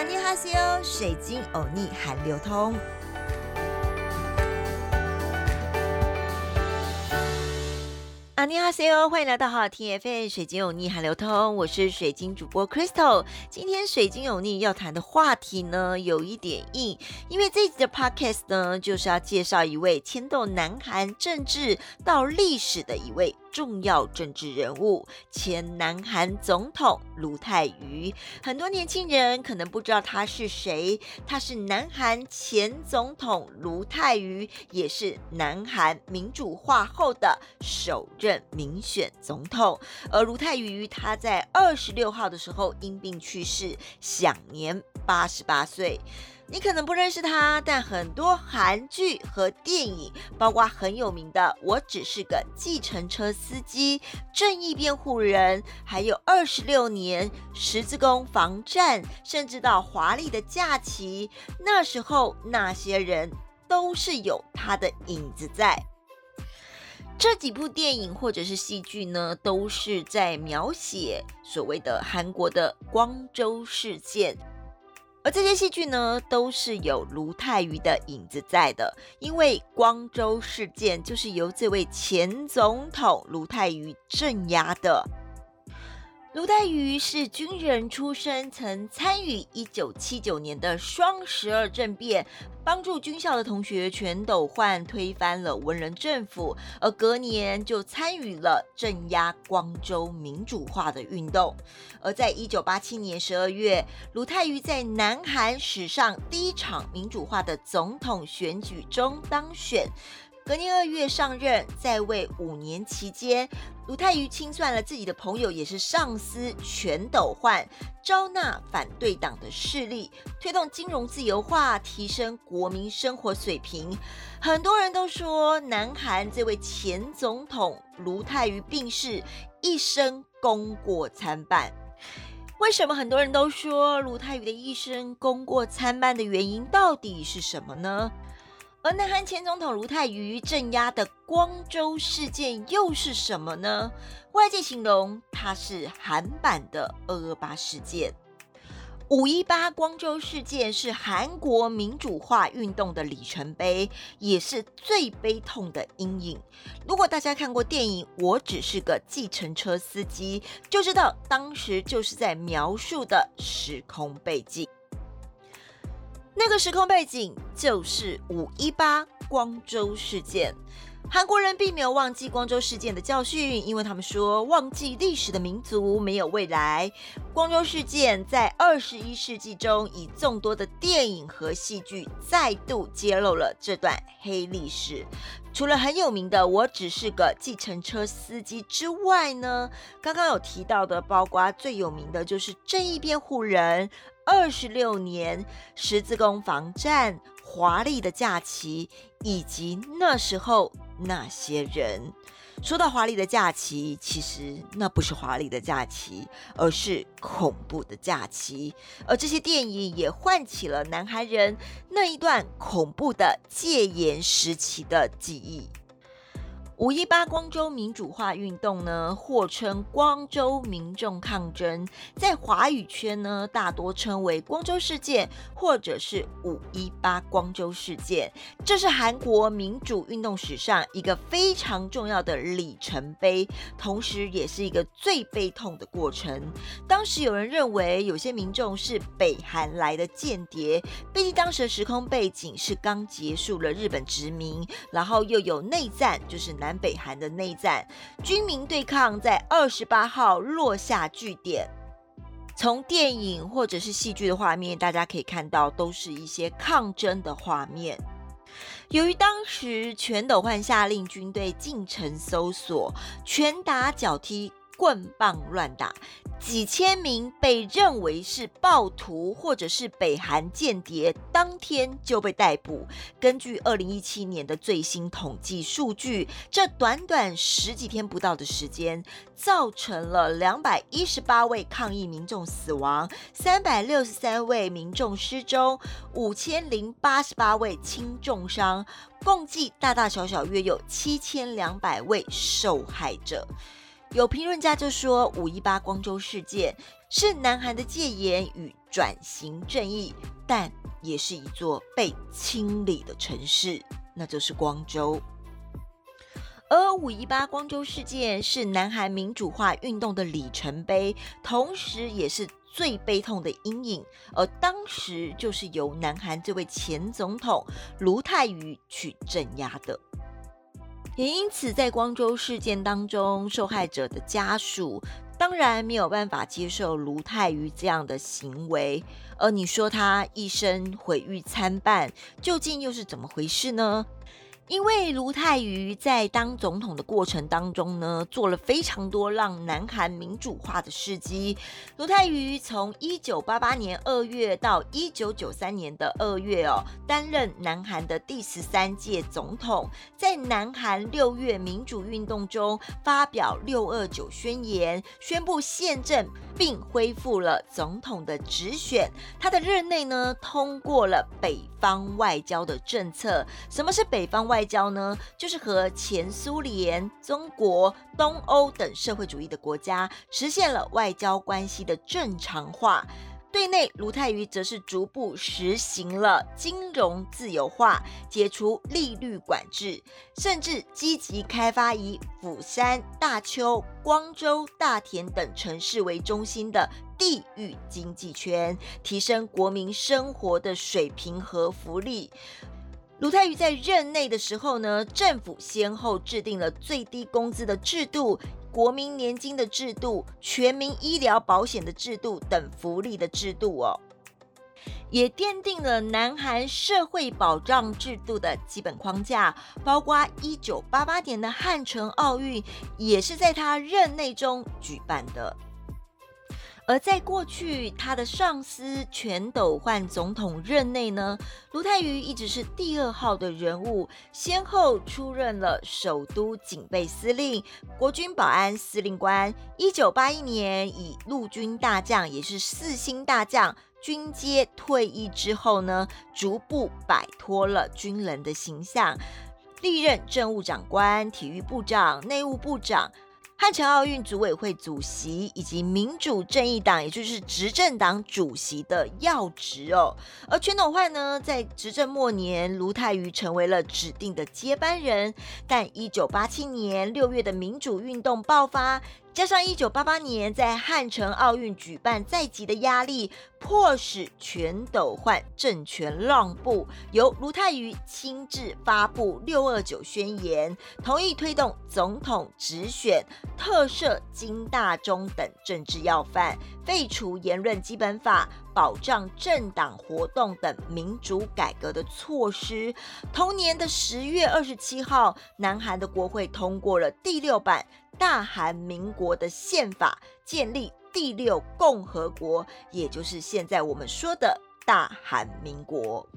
阿尼哈西欧，水晶欧尼韩流通。阿尼哈西欧，欢迎来到好听 FM 水晶欧尼韩流通，我是水晶主播 Crystal。今天水晶欧尼要谈的话题呢，有一点硬，因为这集的 Podcast 呢，就是要介绍一位牵动南韩政治到历史的一位。重要政治人物，前南韩总统卢泰愚。很多年轻人可能不知道他是谁，他是南韩前总统卢泰愚，也是南韩民主化后的首任民选总统。而卢泰愚他在二十六号的时候因病去世，享年八十八岁。你可能不认识他，但很多韩剧和电影，包括很有名的《我只是个计程车司机》《正义辩护人》，还有二十六年《十字弓防战》，甚至到《华丽的假期》，那时候那些人都是有他的影子在。这几部电影或者是戏剧呢，都是在描写所谓的韩国的光州事件。而这些戏剧呢，都是有卢泰愚的影子在的，因为光州事件就是由这位前总统卢泰愚镇压的。卢泰愚是军人出身，曾参与一九七九年的双十二政变，帮助军校的同学全斗焕推翻了文人政府，而隔年就参与了镇压光州民主化的运动。而在一九八七年十二月，卢泰愚在南韩史上第一场民主化的总统选举中当选。隔年二月上任，在位五年期间，卢泰愚清算了自己的朋友，也是上司全斗焕，招纳反对党的势力，推动金融自由化，提升国民生活水平。很多人都说，南韩这位前总统卢泰愚病逝，一生功过参半。为什么很多人都说卢泰愚的一生功过参半的原因，到底是什么呢？而南韩前总统卢泰愚镇压的光州事件又是什么呢？外界形容它是韩版的二二八事件。五一八光州事件是韩国民主化运动的里程碑，也是最悲痛的阴影。如果大家看过电影《我只是个计程车司机》，就知道当时就是在描述的时空背景。那个时空背景就是五一八光州事件。韩国人并没有忘记光州事件的教训，因为他们说忘记历史的民族没有未来。光州事件在二十一世纪中，以众多的电影和戏剧再度揭露了这段黑历史。除了很有名的《我只是个计程车司机》之外呢，刚刚有提到的，包括最有名的就是《正义辩护人》。二十六年十字弓防战、华丽的假期，以及那时候那些人。说到华丽的假期，其实那不是华丽的假期，而是恐怖的假期。而这些电影也唤起了男孩人那一段恐怖的戒严时期的记忆。五一八光州民主化运动呢，或称光州民众抗争，在华语圈呢，大多称为光州事件，或者是五一八光州事件。这是韩国民主运动史上一个非常重要的里程碑，同时也是一个最悲痛的过程。当时有人认为，有些民众是北韩来的间谍，毕竟当时的时空背景是刚结束了日本殖民，然后又有内战，就是南。南北韩的内战，军民对抗在二十八号落下据点。从电影或者是戏剧的画面，大家可以看到，都是一些抗争的画面。由于当时全斗焕下令军队进城搜索，拳打脚踢。棍棒乱打，几千名被认为是暴徒或者是北韩间谍，当天就被逮捕。根据二零一七年的最新统计数据，这短短十几天不到的时间，造成了两百一十八位抗议民众死亡，三百六十三位民众失踪，五千零八十八位轻重伤，共计大大小小约有七千两百位受害者。有评论家就说，五一八光州事件是南韩的戒严与转型正义，但也是一座被清理的城市，那就是光州。而五一八光州事件是南韩民主化运动的里程碑，同时也是最悲痛的阴影。而当时就是由南韩这位前总统卢泰愚去镇压的。也因此，在光州事件当中，受害者的家属当然没有办法接受卢泰愚这样的行为。而你说他一生毁誉参半，究竟又是怎么回事呢？因为卢泰愚在当总统的过程当中呢，做了非常多让南韩民主化的事迹。卢泰愚从一九八八年二月到一九九三年的二月哦，担任南韩的第十三届总统，在南韩六月民主运动中发表六二九宣言，宣布宪政，并恢复了总统的直选。他的任内呢，通过了北方外交的政策。什么是北方外？交呢，就是和前苏联、中国、东欧等社会主义的国家实现了外交关系的正常化。对内，卢泰愚则是逐步实行了金融自由化，解除利率管制，甚至积极开发以釜山、大邱、光州、大田等城市为中心的地域经济圈，提升国民生活的水平和福利。卢泰愚在任内的时候呢，政府先后制定了最低工资的制度、国民年金的制度、全民医疗保险的制度等福利的制度哦，也奠定了南韩社会保障制度的基本框架，包括一九八八年的汉城奥运也是在他任内中举办的。而在过去，他的上司全斗焕总统任内呢，卢泰愚一直是第二号的人物，先后出任了首都警备司令、国军保安司令官。一九八一年以陆军大将，也是四星大将军阶退役之后呢，逐步摆脱了军人的形象，历任政务长官、体育部长、内务部长。汉城奥运组委会主席以及民主正义党，也就是执政党主席的要职哦。而全斗焕呢，在执政末年，卢泰愚成为了指定的接班人。但一九八七年六月的民主运动爆发。加上一九八八年在汉城奥运举办在即的压力，迫使全斗焕政权让步，由卢泰愚亲自发布六二九宣言，同意推动总统直选、特赦金大中等政治要犯，废除言论基本法。保障政党活动等民主改革的措施。同年的十月二十七号，南韩的国会通过了第六版大韩民国的宪法，建立第六共和国，也就是现在我们说的大韩民国。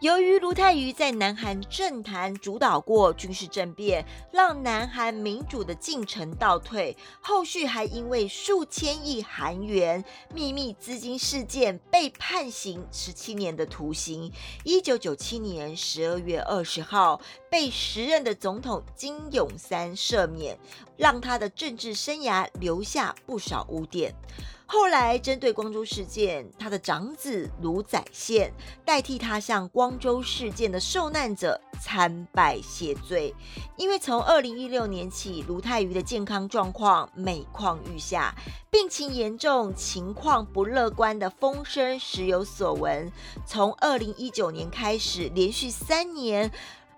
由于卢泰愚在南韩政坛主导过军事政变，让南韩民主的进程倒退，后续还因为数千亿韩元秘密资金事件被判刑十七年的徒刑。一九九七年十二月二十号，被时任的总统金永三赦免，让他的政治生涯留下不少污点。后来，针对光州事件，他的长子卢宰宪代替他向光州事件的受难者参拜谢罪。因为从二零一六年起，卢泰愚的健康状况每况愈下，病情严重、情况不乐观的风声时有所闻。从二零一九年开始，连续三年。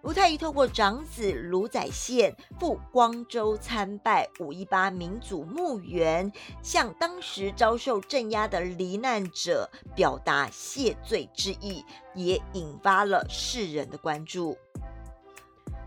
卢泰愚透过长子卢载宪赴光州参拜五一八民主墓园，向当时遭受镇压的罹难者表达谢罪之意，也引发了世人的关注。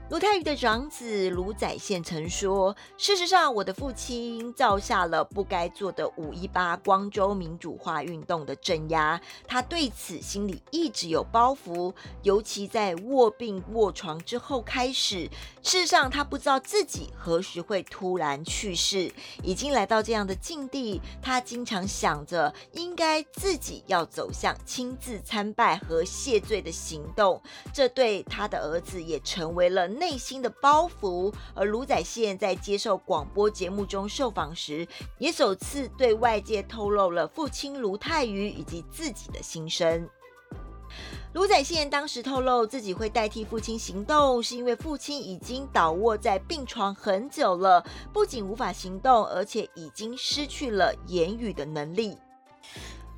卢泰愚的长子卢宰宪曾说：“事实上，我的父亲造下了不该做的五一八光州民主化运动的镇压，他对此心里一直有包袱，尤其在卧病卧床之后开始。事实上，他不知道自己何时会突然去世，已经来到这样的境地，他经常想着应该自己要走向亲自参拜和谢罪的行动，这对他的儿子也成为了。”内心的包袱。而卢宰宪在接受广播节目中受访时，也首次对外界透露了父亲卢泰愚以及自己的心声。卢宰宪当时透露，自己会代替父亲行动，是因为父亲已经倒卧在病床很久了，不仅无法行动，而且已经失去了言语的能力。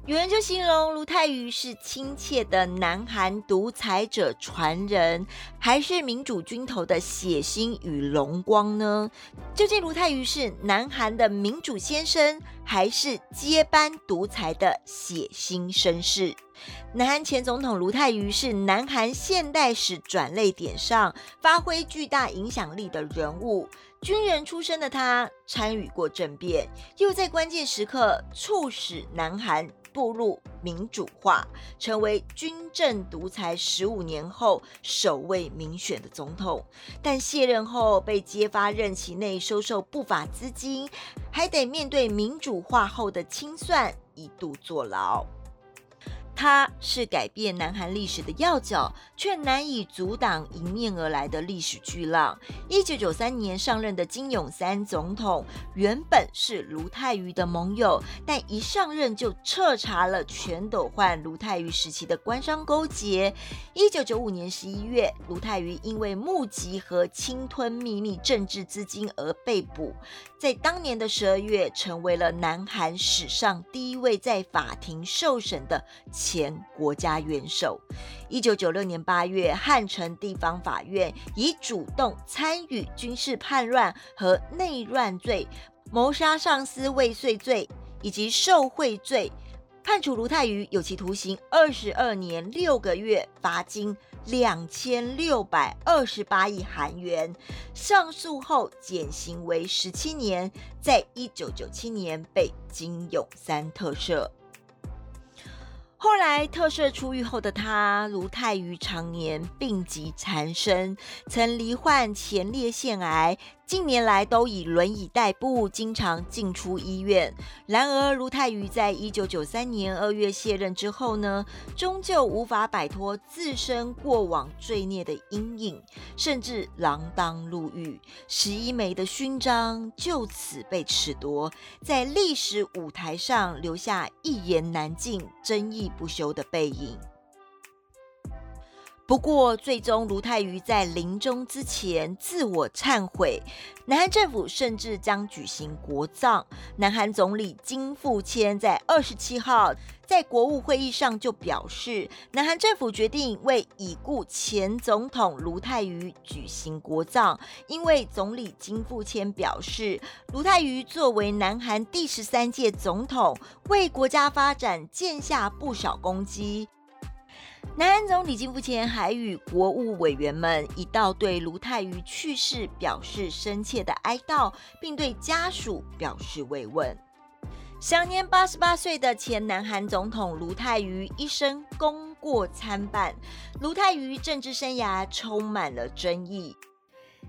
有人就形容卢泰愚是亲切的南韩独裁者传人，还是民主军头的血腥与荣光呢？究竟卢泰愚是南韩的民主先生，还是接班独裁的血腥绅士？南韩前总统卢泰愚是南韩现代史转泪点上发挥巨大影响力的人物。军人出身的他，参与过政变，又在关键时刻促使南韩步入民主化，成为军政独裁十五年后首位民选的总统。但卸任后被揭发任期内收受不法资金，还得面对民主化后的清算，一度坐牢。他是改变南韩历史的要角，却难以阻挡迎面而来的历史巨浪。一九九三年上任的金永三总统原本是卢泰愚的盟友，但一上任就彻查了全斗焕、卢泰愚时期的官商勾结。一九九五年十一月，卢泰愚因为募集和侵吞秘密政治资金而被捕，在当年的十二月，成为了南韩史上第一位在法庭受审的。前国家元首，一九九六年八月，汉城地方法院以主动参与军事叛乱和内乱罪、谋杀上司未遂罪以及受贿罪，判处卢泰愚有期徒刑二十二年六个月，罚金两千六百二十八亿韩元。上诉后减刑为十七年，在一九九七年被金永三特赦。后来特赦出狱后的他，卢泰愚常年病疾缠身，曾罹患前列腺癌。近年来都以轮椅代步，经常进出医院。然而，卢泰愚在一九九三年二月卸任之后呢，终究无法摆脱自身过往罪孽的阴影，甚至锒铛入狱，十一枚的勋章就此被褫夺，在历史舞台上留下一言难尽、争议不休的背影。不过，最终卢泰愚在临终之前自我忏悔，南韩政府甚至将举行国葬。南韩总理金富谦在二十七号在国务会议上就表示，南韩政府决定为已故前总统卢泰愚举行国葬，因为总理金富谦表示，卢泰愚作为南韩第十三届总统，为国家发展建下不少功绩。南韩总理金富谦还与国务委员们一道对卢泰愚去世表示深切的哀悼，并对家属表示慰问。享年八十八岁的前南韩总统卢泰愚一生功过参半，卢泰愚政治生涯充满了争议。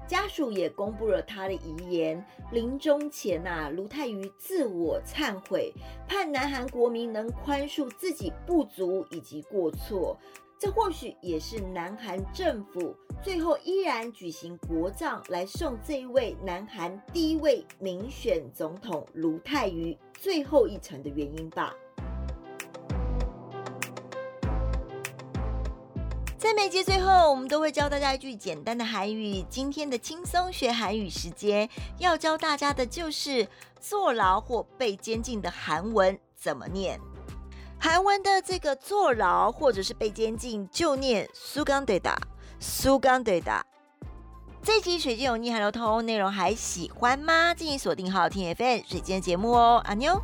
家属也公布了他的遗言。临终前呐，卢泰愚自我忏悔，盼南韩国民能宽恕自己不足以及过错。这或许也是南韩政府最后依然举行国葬，来送这一位南韩第一位民选总统卢泰愚最后一程的原因吧。在每集最后，我们都会教大家一句简单的韩语。今天的轻松学韩语时间，要教大家的就是坐牢或被监禁的韩文怎么念。韩文的这个坐牢或者是被监禁，就念苏刚对达，苏刚对达。这集水晶有逆韩流通内容还喜欢吗？敬请锁定好听 FM 水晶的节目哦，阿妞。